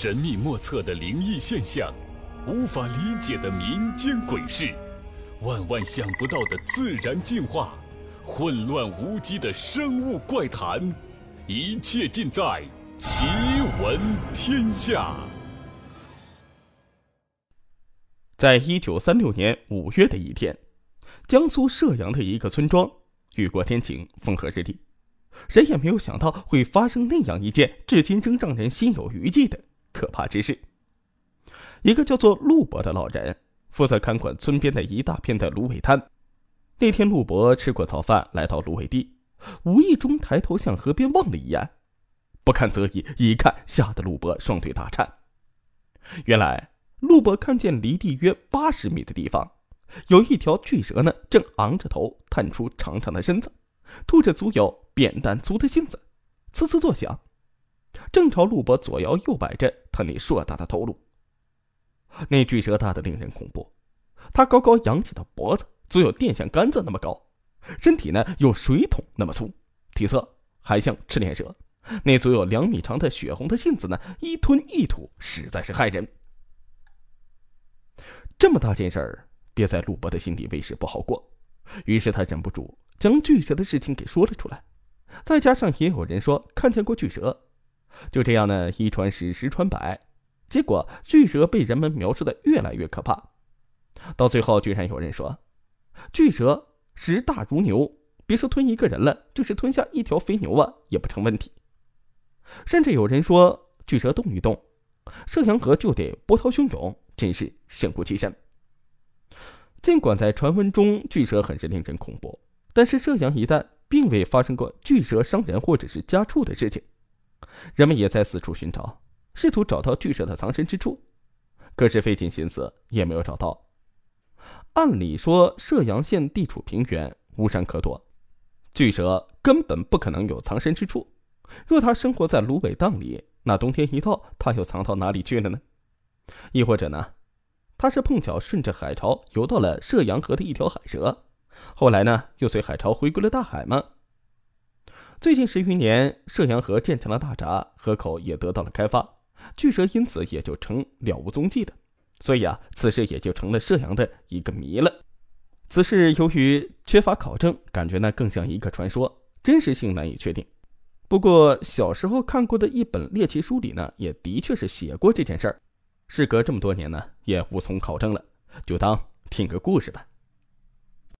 神秘莫测的灵异现象，无法理解的民间鬼事，万万想不到的自然进化，混乱无稽的生物怪谈，一切尽在《奇闻天下》。在一九三六年五月的一天，江苏射阳的一个村庄，雨过天晴，风和日丽，谁也没有想到会发生那样一件至今仍让人心有余悸的。可怕之事。一个叫做陆伯的老人负责看管村边的一大片的芦苇滩。那天，陆伯吃过早饭，来到芦苇地，无意中抬头向河边望了一眼，不看则已，一看吓得陆伯双腿打颤。原来，陆伯看见离地约八十米的地方，有一条巨蛇呢，正昂着头，探出长长的身子，吐着足有扁担粗的信子，呲呲作响。正朝陆伯左摇右摆着他那硕大的头颅。那巨蛇大的令人恐怖，它高高扬起的脖子足有电线杆子那么高，身体呢有水桶那么粗，体色还像赤练蛇。那足有两米长的血红的信子呢，一吞一吐，实在是害人。这么大件事儿，憋在陆伯的心里为时不好过，于是他忍不住将巨蛇的事情给说了出来。再加上也有人说看见过巨蛇。就这样呢，一传十，十传百，结果巨蛇被人们描述的越来越可怕。到最后，居然有人说，巨蛇食大如牛，别说吞一个人了，就是吞下一条肥牛啊，也不成问题。甚至有人说，巨蛇动一动，射阳河就得波涛汹涌，真是神乎其神。尽管在传闻中，巨蛇很是令人恐怖，但是射阳一带并未发生过巨蛇伤人或者是家畜的事情。人们也在四处寻找，试图找到巨蛇的藏身之处，可是费尽心思也没有找到。按理说，射阳县地处平原，无山可躲，巨蛇根本不可能有藏身之处。若它生活在芦苇荡里，那冬天一到，它又藏到哪里去了呢？亦或者呢，它是碰巧顺着海潮游到了射阳河的一条海蛇，后来呢，又随海潮回归了大海吗？最近十余年，射阳河建成了大闸，河口也得到了开发，巨蛇因此也就成了无踪迹的。所以啊，此事也就成了射阳的一个谜了。此事由于缺乏考证，感觉呢更像一个传说，真实性难以确定。不过小时候看过的一本猎奇书里呢，也的确是写过这件事儿。事隔这么多年呢，也无从考证了，就当听个故事吧。